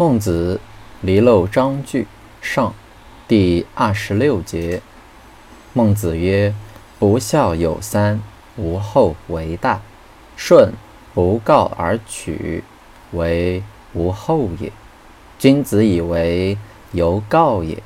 孟子离娄章句上第二十六节孟子曰不孝有三无后为大舜不告而取为无后也。君子以为犹告也。